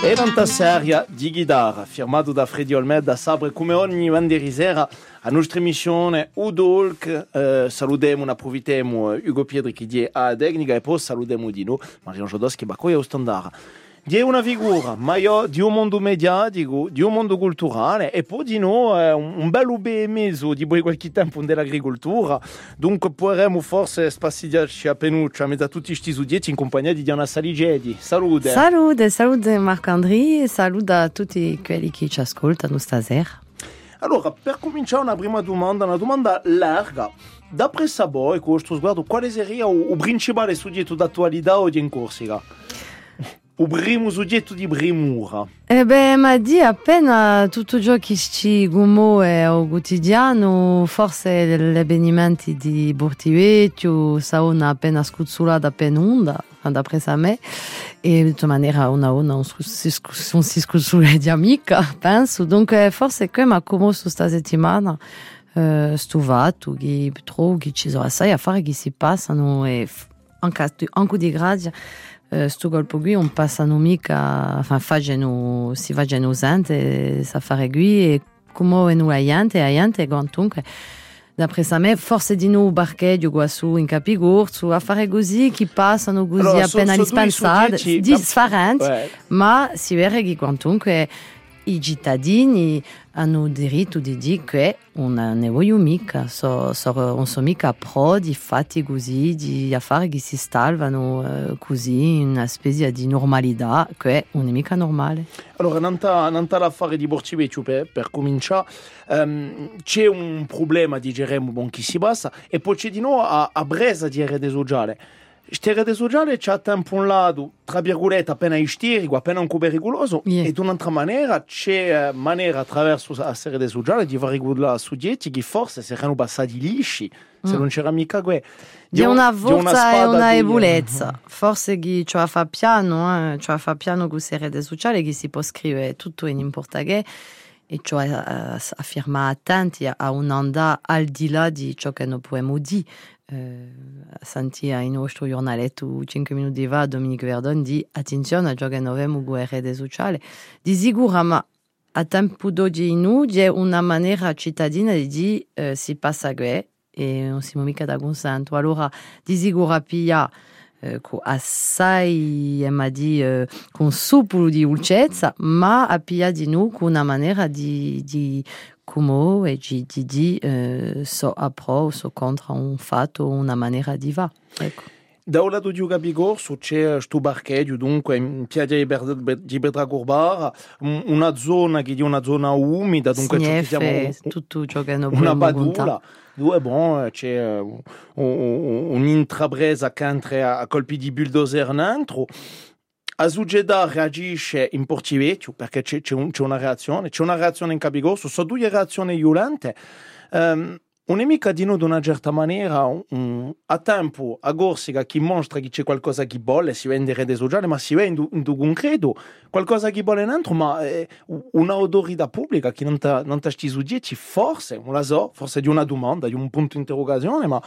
Era una serie di chitarra firmato da Freddy Olmeda Sabre come ogni venerdì sera a nostra emissione Udolk eh, salutiamo e approfittiamo Ugo Piedri che è a tecnica e poi salutiamo di noi Mariano Jodoschi che è a standard di una figura maggiore di un mondo mediatico, di un mondo culturale e poi di noi eh, un bel meso di qualche tempo dell'agricoltura. Dunque potremmo forse spassigliarci a penuccia a tutti questi sudietti in compagnia di Diana Saligedi. Salute! Salute, salute Marc-André e salute a tutti quelli che ci ascoltano stasera. Allora, per cominciare una prima domanda, una domanda larga. D'après Sabo, con questo sguardo, quale sarebbe il principale soggetto d'attualità oggi in Corsica? O primo soggetto di Bremura. Eh beh, ma di appena tutto ciò che ci gumo è al quotidiano, forse gli avvenimenti di Bortivecchio, sauna appena scuzzolata appena onda, d'après sa me, e di tutta maniera una una on si, on si scuzzula di penso, dunque forse che ma come su sta settimana, eh, stuvato, che tro, che ci sono assai affari che si passano e anche, anche di grazia, Eh, sto colpo qui on passano mica, enfin facendo, si facendo usante, sa fare qui e come nu aiante, aiante gantunque. D'après sa me, forse di nu barcheggio qua su in Capigurzu, a fare così, chi passano così allora, appena so, so dispensati, differenti, ma si vede che quantunque i cittadini hanno diritto di dire che non ne voglio mica, so, so, non sono mica pro di fatti così, di affari che si salvano eh, così, una specie di normalità che non è mica normale. Allora, non l'affare di Borcivecchio per, per cominciare, um, c'è un problema di Geremo bon chi si basta e poi c'è di nuovo a, a Bresa di RD Sociale. Sterede sociale c'è tempo un lato, tra virgolette, appena isterico, appena un po' pericoloso, yeah. e un'altra maniera c'è maniera attraverso la serie sociale di fare regolare soggetti che forse saranno passati lisci se mm. non c'era mica que. Di una forza e una ebulezza. Mm. Forse chi ci fa piano, eh, ci fa piano con la rete sociale che si può scrivere tutto in portoghese e cioè uh, affirma attenti a un'onda al di là di ciò che non possiamo dire. Eh, sentia in nostro giornaletto 5 minuti fa Dominique Verdon di attenzione a ciò che noi abbiamo sociale di sicuro ma a tempo d'oggi noi c'è una maniera cittadina di dire eh, si passa qui e non siamo mica da consento allora di sicuro con assai di eh, con supolo di dolcezza ma a pia di noi con una maniera di, di Kumo e Gigi eh, so appro so contro un fatto una maniera di va ecco da un lato di Gabigorso c'è questo barcheggio, dunque in piazza di Bedragurbar, una zona che è una zona umida, dunque Sniefe, tutto ciò che non una badula. Due, bon, c'è un'intrapresa che entra a colpi di bulldozer dentro. Azugeda reagisce in portivetto perché c'è, un, una reazione, c'è una reazione in Capigorso, sono due reazioni violente. Um, un'emica di noi, in una certa maniera, um, a tempo, a Corsica, chi mostra che c'è qualcosa che vuole, si vende rete sociale, ma si vende in concreto qualcosa che vuole dentro, ma eh, un'autorità pubblica che non non sti soggetti, forse, non la so, forse di una domanda, di un punto di interrogazione, ma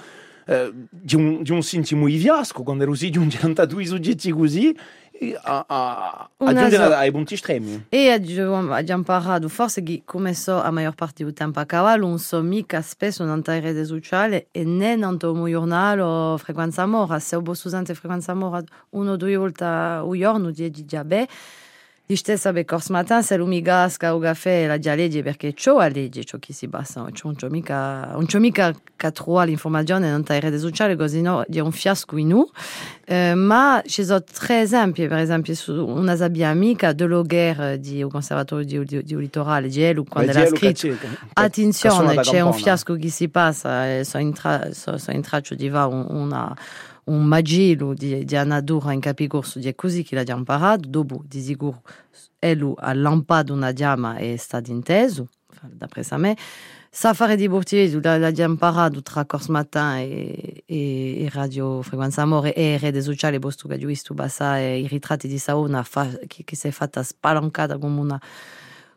eh, di, un, di un sentimo iviasco, quando ero sì di un 92 soggetti così, a, a, a giungere ai punti estremi. E abbiamo parlato, forse che come so a maggior parte del tempo a cavallo, non so mica spesso in rete sociale e né in un giornale frequenza mora. Se ho usante frequenza mora uno o due volte al giorno di diabete, di stessa be cors matin se mi gasca o caffè la già legge perché ciò a legge ciò che si basta non c'è mica non c'è mica che trovare l'informazione non ta rete sociale così no di un fiasco in eh, ma ci sono tre esempi per esempio su una sabbia amica de Logher di un conservatorio di, di, di litorale di Elu quando l'ha scritto. attenzione c'è un fiasco che si passa in, tra, so, so in traccio di va una un magilo di, di Anadura in Capigorso di così che l'abbiamo imparato, dopo di sicuro elu ha lampato una diama e è stato inteso, d'après sa me, Safari di Bortivesu l'abbiamo imparato tra Cors Matin e, e, e Radio Frequenza Amore e Rete Sociale, posto che ho visto i ritratti di Saona fa, che, che si è fatta spalancata come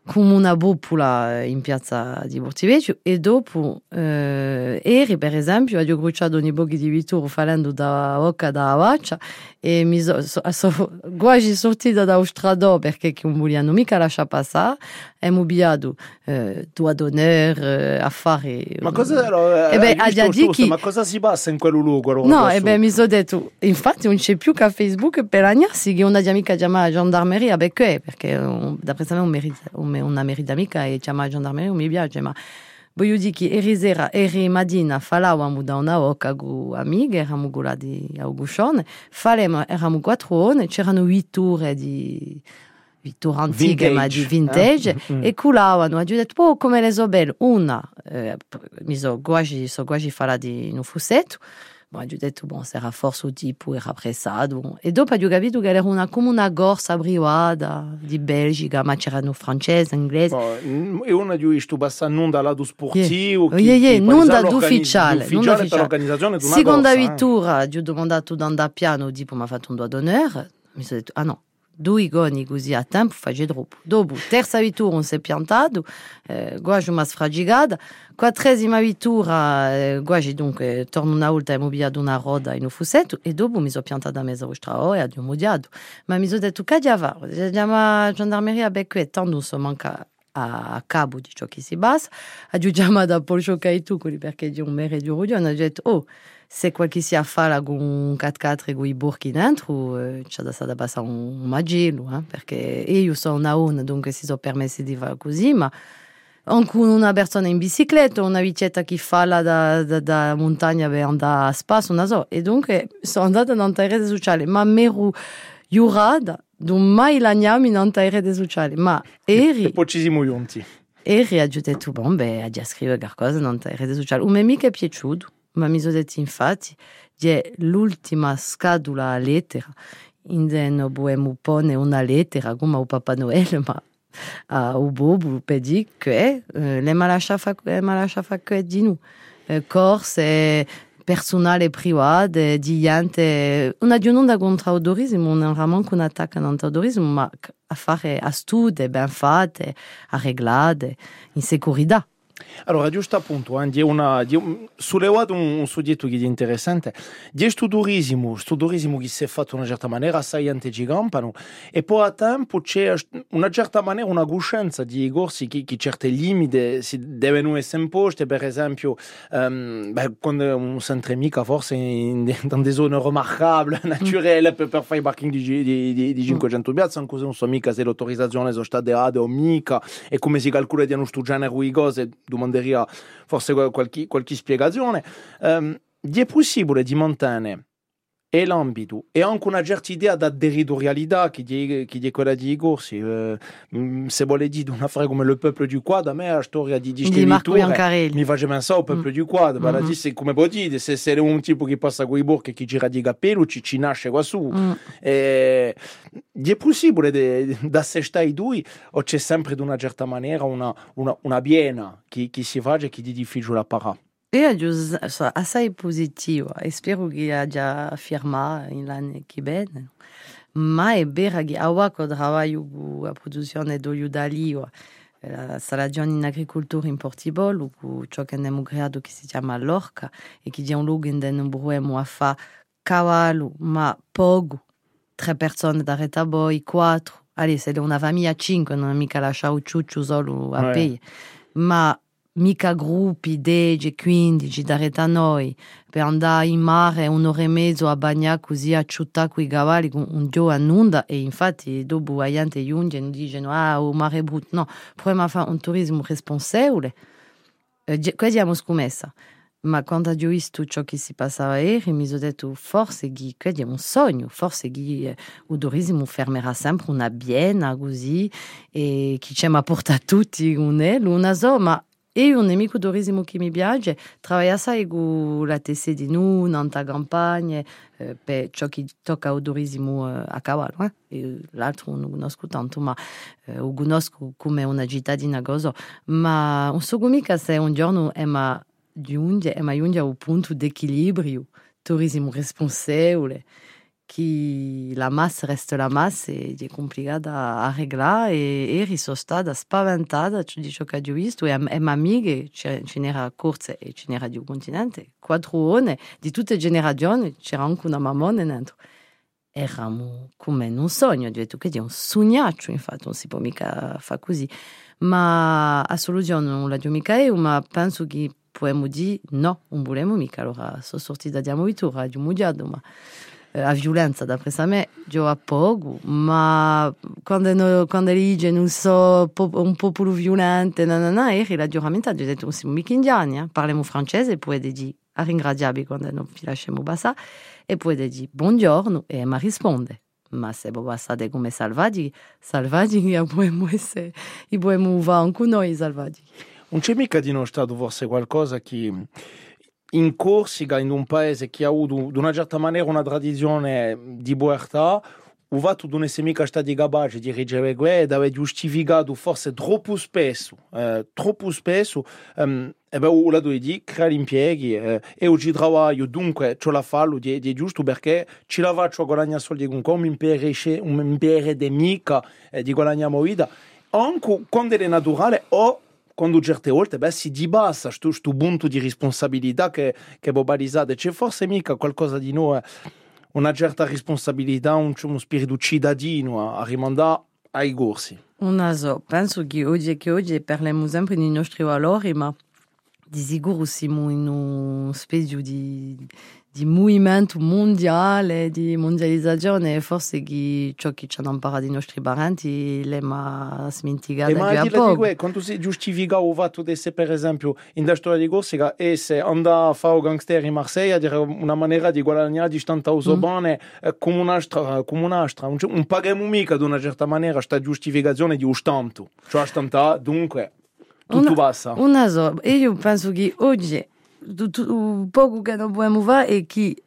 come una boppola in piazza di Bortivecchio e dopo eh, eri per esempio ho bruciato ogni pochi di vituro facendo da occa da vaccia e mi so, so, so quasi sortita da stradò perché non vogliano mica lasciare passare e mi abbiamo eh, tua d'onore eh, a fare ma cosa ero, eh, beh, già chi... ma cosa si passa in quel luogo no e beh mi sono detto infatti non c'è più che Facebook per lagnarsi che una amica chiama la gendarmeria perché perché d'après me un merita un una meridamica e chiama la gendarmeria mi piace ma voglio dire che eri sera eri mattina falavamo da una oca con amiche eravamo là di Auguscione eravamo quattro ore c'erano huit ore di pittura antiche ma di vintage eh? mm-hmm. e culavano ho detto oh come le so belle una eh, mi so quasi so quasi falla di un fussetto Detto, bon, sarà forse un tipo era pressato. E dopo ho capito che era una, come una corsa privata di Belgica, ma c'erano francesi, inglesi. Bon, e una di questi basta non da sportivo, yeah. yeah, yeah, non da. Ufficiale l'organizzazione di una Seconda vittura, eh. piano, tipo mi ha fatto un doigt d'onore. Mi sono detto, ah no, due goni così a tempo face troppo. Dopo, terza vittura, non si è piantato, eh, guaggio mi ha sfragigata. Quattresima vittura, eh, guaggio dunque, torno una volta e ho una roda in un fussetto e dopo mi sono piantata a mezzo straordinario e ho modiato. Ma mi sono detto? Andiamo a gendarmeria, becco tanto non so manca a cabo di ciò che si basa. Ho chiamato a Paul Ciocaitu, perché di un mere di Rudio, detto, oh, se qualche si affala con un 4x4 e con i burchi dentro, eh, c'è da stare passare un, un magello, eh, perché io sono una ONU, dunque si sono permessi di fare così, ma anche una persona in bicicletta, una bicicletta che fa da, da, da montagna per andare a spasso, una so. E dunque sono andata in rete sociale, ma mi ero giurata non mai lagnarmi in rete sociale, ma eri... E poi ci siamo giunti. Eri ha detto, bon, beh, a scrivere qualcosa in rete sociale. Un mio amico è piaciuto ma mi sono detto infatti è l'ultima scadula a lettera. In den boemo pone una lettera come al Papa Noel ma a o bobo per dire che le malascia fa che di noi corse personale privato di gente una di un'onda contro l'autorismo non manco un attacco all'autorismo ma a fare a studi ben fatte arreglate in sicurezza allora, giusto appunto, eh, una, di un, sollevato un, un soggetto che è interessante. Di questo turismo che si è fatto in una certa maniera assai antigigampano e poi a tempo c'è una certa maniera una coscienza di corsi che, che certe limiti si devono essere imposte, per esempio, um, beh, quando un centro mica forse in, in, delle zone remarcabili, naturali, per, per fare i parking di, di, di, di 500 piazze, anche se non so mica se l'autorizzazione sono state date o mica e come si calcola di uno genere di cose domanderia forse qualche, qualche spiegazione. Um, è possibile di montare e l'ambito e anche una certa idea da territorialità che è, che è quella di corsi eh, se vuole dire una frase come le peuple du quad a me la storia di di mi faccio pensare al peuple mm. du quad mm -hmm. se, come può dire se sei un tipo che passa con i borchi che gira di capello ci, ci nasce qua su mm. e, è possibile da se stai due o c'è sempre in una certa maniera una, una, una biena che, che si fa e che è difficile a parare Assai positivo e spero che abbia firmato l'anno che viene. Ma è vero che ora che lavoro con la produzione d'olio d'olio, la stagione in agricoltura in Portibolo, con ciò che abbiamo creato che si chiama l'orca e che è un luogo dove non dobbiamo fare cavallo, ma poco, tre persone da retaboi, quattro. Allez, se è una famiglia cinque, non è mica lasciare un ciuccio solo a ouais. ma mica gruppi 10, 15 da noi per andare in mare un'ora e mezzo a bagnare così a città con i cavalli un dio e infatti dopo giunge dicono ah il mare no proviamo a fare un turismo responsabile eh, qua abbiamo scommessa ma quando ho visto ciò che si passava ieri mi sono detto forse è un sogno forse eh, il turismo fermerà sempre una biena così e che ci porta tutti un una so ma e un nemico turismo che mi piace assai con la TC di noi, nella campagna, eh, per ciò che tocca al turismo a cavallo. Eh? E l'altro non conosco tanto, ma eh, conosco come una cittadina cosa. Ma non so mica se un giorno è ma giunge, è ma giunge a un punto di turismo responsabile che la massa resta la massa e è complicata a reglare e eri sono stata spaventata. Di ciò che ho visto e, e amica ce n'era corsa e ce n'era di un continente quattro ore di tutte le generazioni c'era anche una mammona dentro. Eravamo come in un sogno ho detto che è un sognaccio infatti non si può mica fare così. Ma a soluzione non la mica io ma penso che possiamo dire no non vogliamo mica. Allora sono sortita da Diamovitura Radio Mudiado ma Eh, a violenza da presa me io a poco ma quando, no, quando legge non so un popolo violento nanana, eri la duramente ho detto siamo mica indiani eh? parliamo francese e poi dire a ringraziarvi quando non vi lasciamo passare e poi dire buongiorno e mi risponde ma se passate come salvati salvati possiamo essere possiamo va anche noi salvati non c'è mica di nostro stato forse qualcosa che in Corsica, in un paese che ha avuto in una certa maniera una tradizione di boertà, o fatto di essere mica stati capaci di reggere guerra aveva giustificato forse troppo spesso, eh, troppo spesso, um, e beh, la devo dire, creare impieghi eh, e oggi lavoro, dunque ce la fallo, di, di giusto perché ci la faccio a guadagnare soldi con un impero di mica eh, di guadagnare vita, anche quando è naturale o quando certe volte beh, si dibassa questo punto di responsabilità che, che vocalizzate. C'è forse mica qualcosa di noi, una certa responsabilità, un, uno spirito cittadino a, a rimandare ai corsi. Una so, penso che oggi che oggi parliamo sempre dei nostri valori, ma di sicuro siamo in un specie di, di movimento mondiale, di mondializzazione, forse che ciò che ci hanno imparato i nostri parenti l'ha smenticato e ma a poco. Di quando si giustifica il fatto di essere, per esempio, in storia di Corsica, e se andare a fare gangster in Marsiglia, dire una maniera di guadagnare di tanta usobane mm. eh, come un'altra, come un'altra. Non, non paghiamo mica di una certa maniera questa giustificazione di un stampo. Cioè, stanta, dunque, tutto una, passa. Una so, e io penso che oggi o pouco que não podemos ver que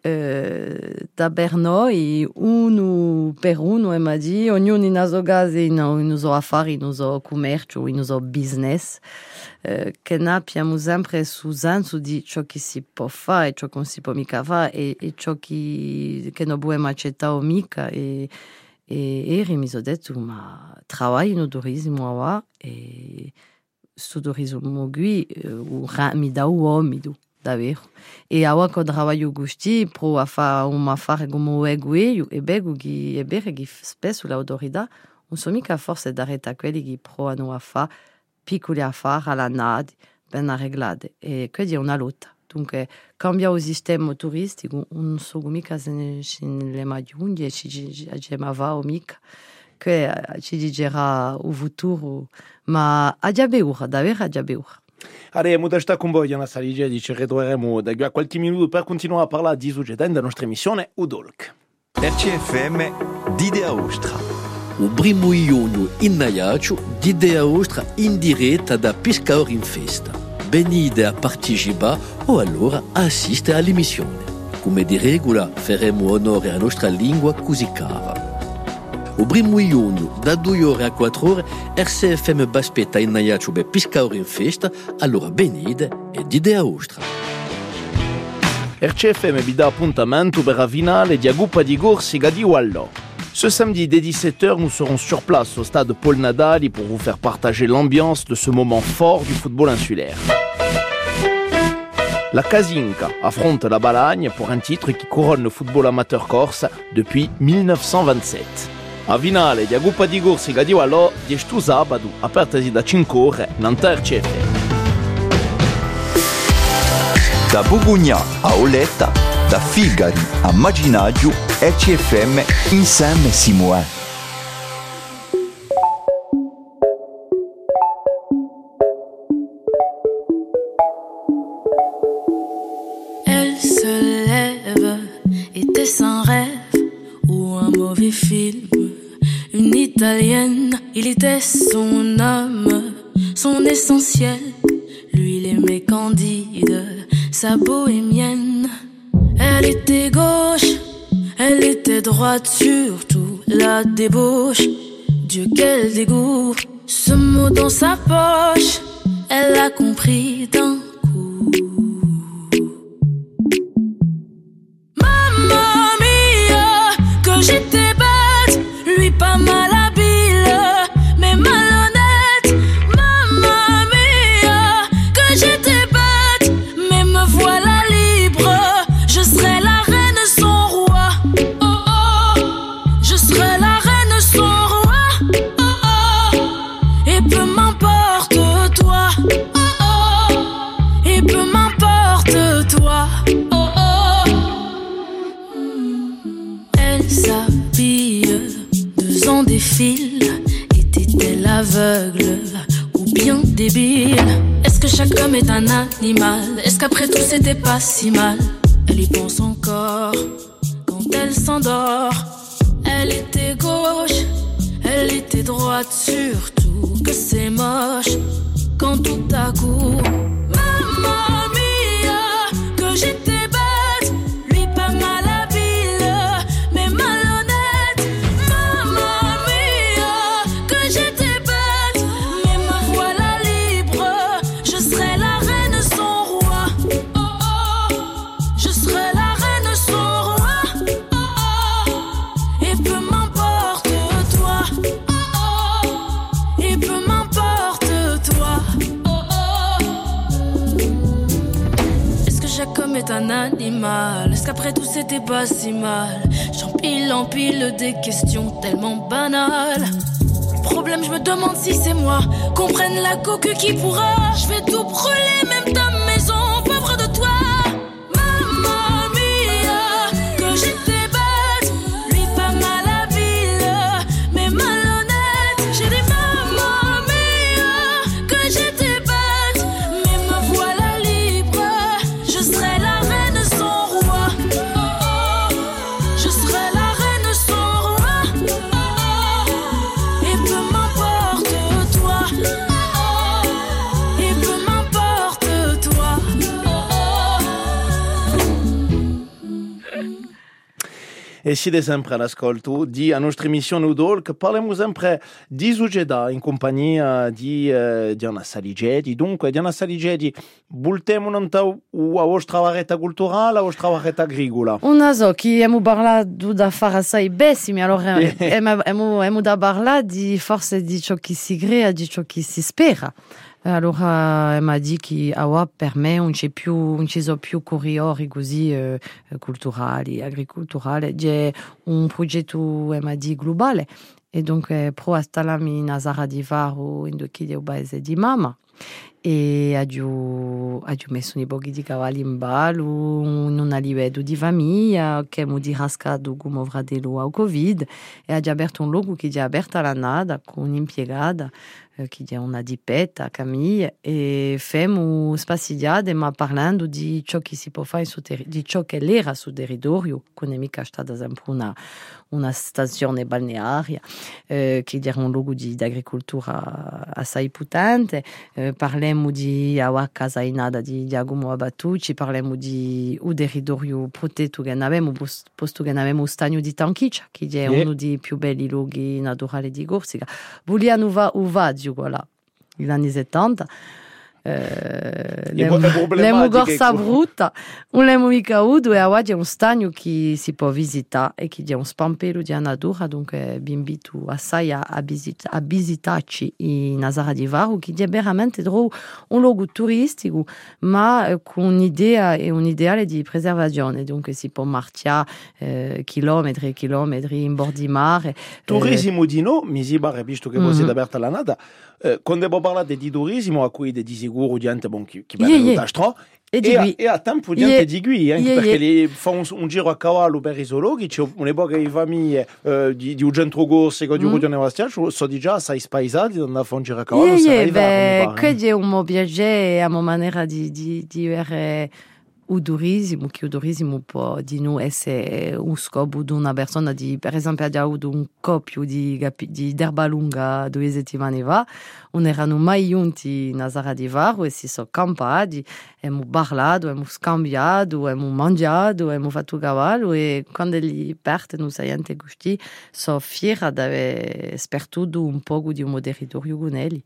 ognuno nas no nos affari nos commercio nos business uh, che na abbiamo sempre susanzo di ciò che si può fare ciò che non si può mica fare e, e ciò che, che non dobbiamo accettare mica e e, e mi sono detto ma travaglio no turismo e dà uomo davvero e awa ko trabalho gusti pro a fa uma fare como ego e e bego che e bere che spesso l'autorità non so mica forse d'arreta quelli che provano a fa piccoli affari alla nadi ben arreglate e quindi è una lotta dunque cambia il sistema turistico non so mica se ne le magiungi e ci gemava o mica che ci digerà il futuro ma a già beura davvero a già beura Aremo da sta con voi una saligia di ritorneremo da qualche minuto per continuare a parlare di soggetti della nostra emissione Udolk. RCFM d'Idea Ostra. O primo iunio in Naiacio d'Idea Ostra in diretta da Pescaor in Festa. Venite a partecipare o allora a assistere all'emissione. Come di regola faremo onore alla nostra lingua così cara. O primo iunio, da 2 ore a 4 ore, RCFM baspetta in Naiacio be Piscaur in festa, allora benide e d'idea ostra. RCFM vi dà appuntamento per la finale di Aguppa di di. Ce samedi dès 17h, nous serons sur place au stade Paul Nadal pour vous faire partager l'ambiance de ce moment fort du football insulaire. La Casinca affronte la Balagne pour un titre qui couronne le football amateur corse depuis 1927. A finale di Aguppa di Corsica di di stu sabato, apertasi da 5 ore, Nanter CF. Da Bugugna a Oletta, da Figari a Maginaggio, RCFM insieme si son âme, son essentiel. Lui, il aimait Candide, sa bohémienne. Elle était gauche, elle était droite, surtout la débauche. Dieu, quel dégoût, ce mot dans sa poche, elle a compris d'un coup. Mamma mia, Oh pas si mal pas si mal J'empile, empile des questions tellement banales. Problème, je me demande si c'est moi. Qu'on prenne la coque qui pourra. Je vais tout brûler, E siete sempre all'ascolto di a nostra emissione Udol che parliamo sempre di Sugeda in compagnia di eh, Diana Saligedi. Dunque, Diana Saligedi, bultemo non tau a vostra vareta culturale, a vostra vareta agricola. Una zo que hemos parlado da far assai bessimi, allora hemos, hemos da parlare di forse di ciò che si crea, di ciò che si spera. Allora eh, mi dit che awa per me non c'è più, non ci sono più corridori così eh, culturali, agricolturali, c'è un progetto eh, mi dit globale e dunque pro astalami in Azara di Varo in due chiede paese di mamma e abbiamo, abbiamo messo boghi di cavalli in ballo, non a livello di famiglia, che abbiamo di rascato come fratello al Covid e abbiamo aperto un luogo che è aperto alla nada con un'impiegata eh, che è una dipetta, Camille, e femo spaziate ma parlando di ciò che si può fare su di ciò che l'era sul territorio, mica stata sempre una, una stazione balnearia, eh, che era un luogo di, di agricoltura di awa casainada di Giacomo Abatucci, parliamo di un territorio protetto che pos- posto che avevamo stagno di Tanchiccia, che è Yeah. uno dei più belli luoghi naturali di Corsica. Vogliamo va Uvaggio, voilà, negli anni 70. E lemo, é lemo Gorsa Bruta, um lemo micaúdo é a água de um estanho que se pode visitar e que é um pampeiro de Anadura, donc é bimbito a saia a, visita, a visitar-te e Nazara de Varro, que é veramente um logo turístico, mas com ideia e um ideal de preservação, e donc se pode marchar eh, quilômetros e quilômetros em bordo de mar. Turismo eh, de novo, misibar, visto que você é berta lá nada, quando eu vou falar de turismo, a cuida de sicuro gente bon, che, che da stro, e a, qui. e a tempo di perché li fa un, un giro a cavallo per i zoologhi, c'è un'epoca di famiglie eh, di, di un centro che di Mm. so di già spaesati, a fare un giro a cavallo, Yeah, yeah, beh, che è un mo piacere, a mo maniera di, di, di avere o turismo, que o turismo pode não é ser o escopo de uma pessoa, de, por exemplo, é de um copio de, de Derbalunga do Izetimaneva, onde era no Maiunti, na Zara de Varro, e se só campado, é barlado, é cambiado, é mandiado, é fatu cavalo, e quando ele parte no Saiante Gusti, só fiera de haver é, espertudo um pouco de um território com ele.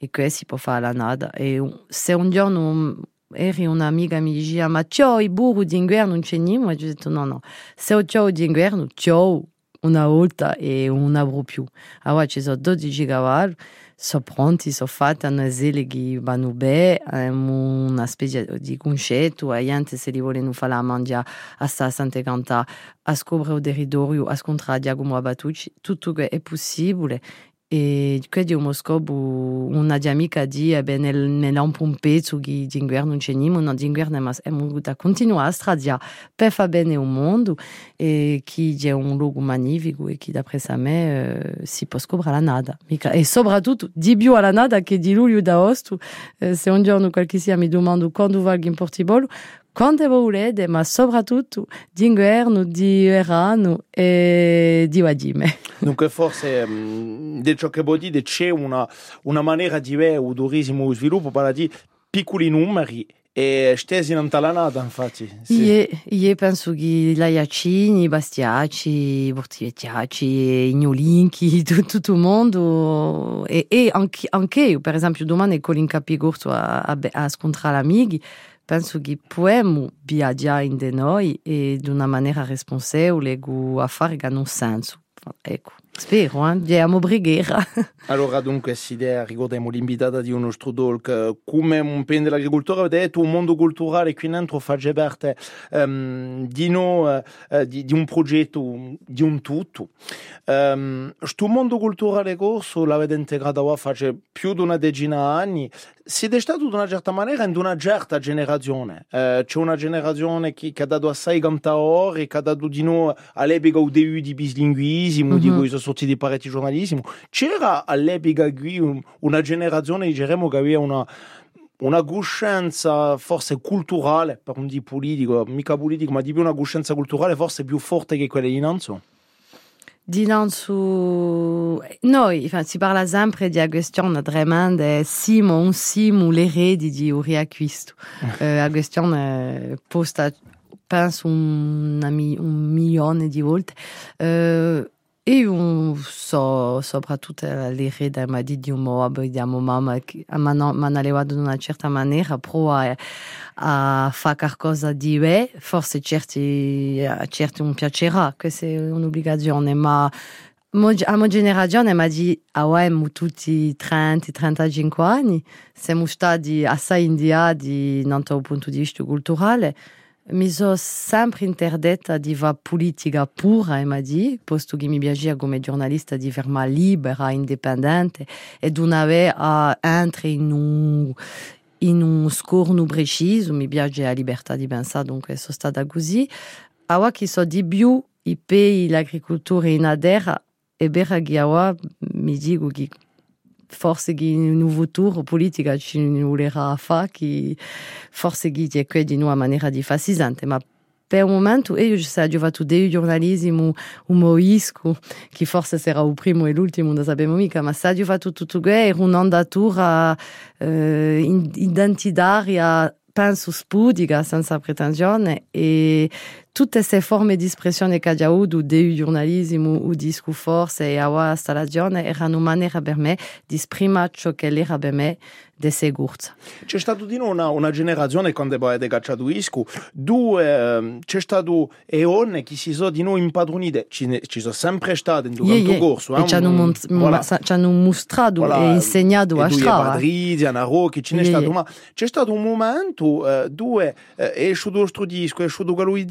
E que esse pode falar nada. E se um dia não eri un'amica mi diceva ma i burri d'inverno non c'è niente e no no se ciao d'inverno ciao una volta e un avrò più. Allora ci sono 12 cavalli sono pronti, sono fatti, hanno esili che vanno bene, hanno una specie di concetto, e gente se li vogliono fare a mangiare, a stare a Santa Canta, a scoprire il territorio, a scontrare Giacomo Abatucci, tutto che è possibile e quindi un moscobu una di amica di e bene nel un pezzo che di inverno non c'è niente non di inverno ma è a stradia per fa bene un luogo magnifico e chi d'après sa me eh, si può scoprire la nada Mica. e soprattutto di più alla nada che di luglio da eh, un giorno mi quando volete, ma soprattutto di inverno, di verano e di Wajime. Dunque forse um, di ciò che vuol dire c'è una, una maniera di turismo sviluppo per di piccoli numeri e stesi in talanata infatti sì. io, io penso che la Iacini, i Bastiaci, i Bortivettiaci, i Gnolinchi, tutto, il mondo e, e anche, anche io per esempio domani con l'incapigurto a, a, a scontrare amici penso que podemos viajar ainda nós e de uma maneira responsável lego a farga no senso. Ecco, Spero, eh? Diamo brighiera. allora, dunque, idea, ricordiamo l'invitata di uno talk, come un pen dell'agricoltura, avete detto un mondo culturale qui dentro fa parte um, di, no, uh, di, di, un progetto, di un tutto. Questo um, mondo culturale corso l'avete integrato a fare più di una decina di anni, siete stato di una certa maniera in una certa generazione. Uh, c'è una generazione che, che, ha dato assai tanta ore, che ha dato di noi all'epoca un debut di bislinguismo, mm-hmm. di questo sorti di pareti giornalismo. C'era all'epoca qui una generazione, diremmo, che aveva una una coscienza forse culturale, per un di politico, mica politico, ma di più una coscienza culturale forse più forte che quella di Nanzo. Di Nanzo, noi, enfin, si parla sempre di questione tremenda, siamo un siamo l'eredi di Uri Acquisto. uh, la questione posta, penso, un, un milione di volte. Uh, E un so soprattutto l'erede m'a dit di un mo abbiamo mamma m'hanno allevato in una certa maniera pro a, a forse certi a certi piacerà questa è un'obbligazione ma a mia generazione mi ha detto ah ouais tutti 30 35 anni siamo stati assai indiati da un punto di vista culturale mi so sempre interdetta di fare politica pura, e mi ha detto, posto che mi piaceva come giornalista di fermare libera, indipendente e non avere a entrare in un, in un scorno preciso, mi piace la libertà di pensare, dunque sono stata così. Ora che so di più i pei l'agricoltura in adera, e bera che ora mi che forse che un nuovo tour politica ci forse che è qui di una maniera di fascisante ma per un dei giornalismo umorisco che forse il primo e l'ultimo mica ma tutto questo era un'ondatura eh, identitaria penso spudica senza pretensione e tutte queste forme di espressione che ha avuto del giornalismo o disco forse e a stagione erano maniera per me di esprimere ciò che era per me di sicurezza. C'è stato di una, una generazione quando poi è cacciato isco, due, c'è stato eone che si sono di noi impadronite, ci, ci sono sempre state in tutto yeah, yeah. corso. Eh, e ci hanno, voilà. mostrato voilà. e insegnato a strada. Padrizzi, Anna Rocchi, ce n'è yeah, stato, ma c'è stato un momento, uh, due, uh, è uscito il disco, è uscito quello di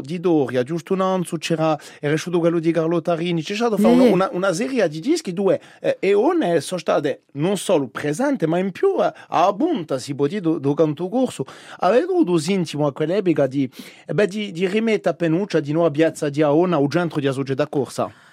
di Doria, giusto un anno c'era era uscito quello di Carlo Tarini, c'è stato yeah. una, una, serie di dischi dove eh, Eone sono state non solo presenti, ma in più eh, a punta, si può dire, do canto corso. Avete avuto intimo a quell'epoca di, eh, beh, di, di rimettere a penuccia di nuovo a Piazza di Aona o centro di società corsa?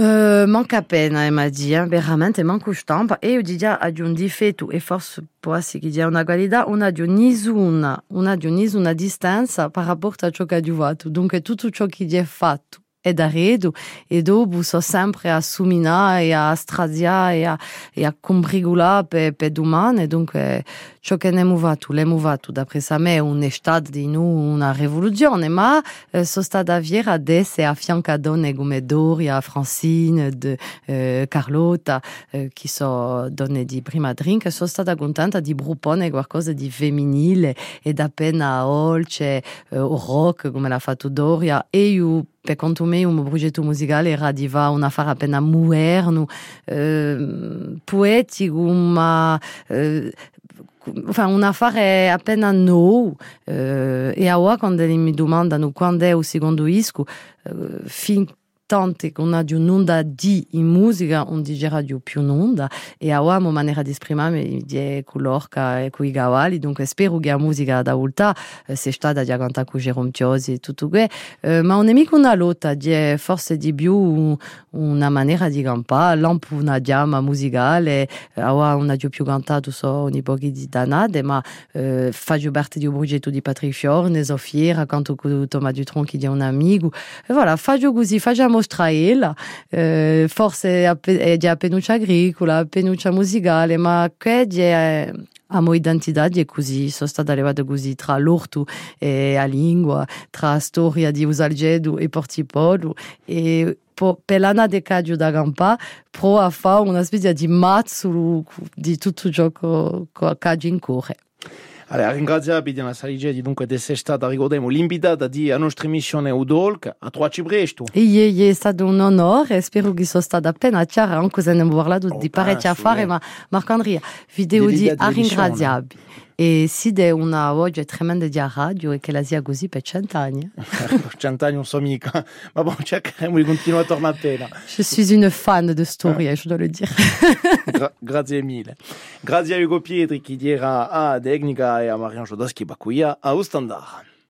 Uh, manca pena, e mi dit, veramente manco stampa e io dico ad un difetto e forse può essere che dia una qualità, una di nessuna, una di nessuna distanza per rapporto a ciò che ha fatto. Dunque tutto ciò che è fatto è da redo e dopo so sempre a suminare e a straziare e a, e a combrigulare per, per domani. Dunque ciò che ne fatto l'abbiamo fatto d'après sa me un stato di noi una rivoluzione ma eh, sono stata fiera di essere a fianco a donne come Doria, Francine, de, eh, Carlotta eh, che sono donne di prima drink. Sono stata contenta di proporre qualcosa di femminile ed appena olce eh, o rock come l'ha fatto Doria e io pe contume um projeto musical era de diva una farapena moderno, uh, poético, uma uh, enfin, un affaire é apenas nou uh, e agora quando ele me demanda no quando é o segundo disco, uh, importante che una di un'onda di in musica, un di radio più un'onda, e avevamo maniera di esprimermi di colorca e coi gavali, dunque spero che la musica da ulta eh, sia stata di cantare con Jerome Tiosi e tutto questo, eh, ma non è mica una lotta, di forse di più una maniera di campare, lampo una diama musicale, eh, aveva una di più cantato so ogni pochi di danade, ma eh, faccio parte di un progetto di Patrick Fiorne, Sofia, canto con Thomas Dutron che è un amico, e voilà, faccio così, faccio mostrare eh, forse è di penuccia agricola, penuccia musicale, ma che è a mo identità è così, sono stata levata così tra l'orto e la lingua, tra storia di Usalgedo e Portipolo e per l'anno di Cadio da Gampa pro a fare una specie di mazzo di tutto ciò che Cadio in corre. Allora, ringraziabi di una saligedi dunque di essere stata, ricordiamo, l'invitata di a nostra emissione Udolk a trovarci presto. E è stato un onore, spero che sono stata appena chiara, anche se ne abbiamo parlato di parecchie affari, ma Marco Andrea, video di a ringraziabi. E si è una voce tremenda di radio e che la sia così per cent'anni. cent'anni non so mica, ma bon, cercheremo di continuare a tornare appena. Je suis une fan de storia, je dois le dire. Gra grazie mille. Grazie a Ugo Pietri che era a Tecnica e a Marian Jodoschi Bakuia a Ustandar.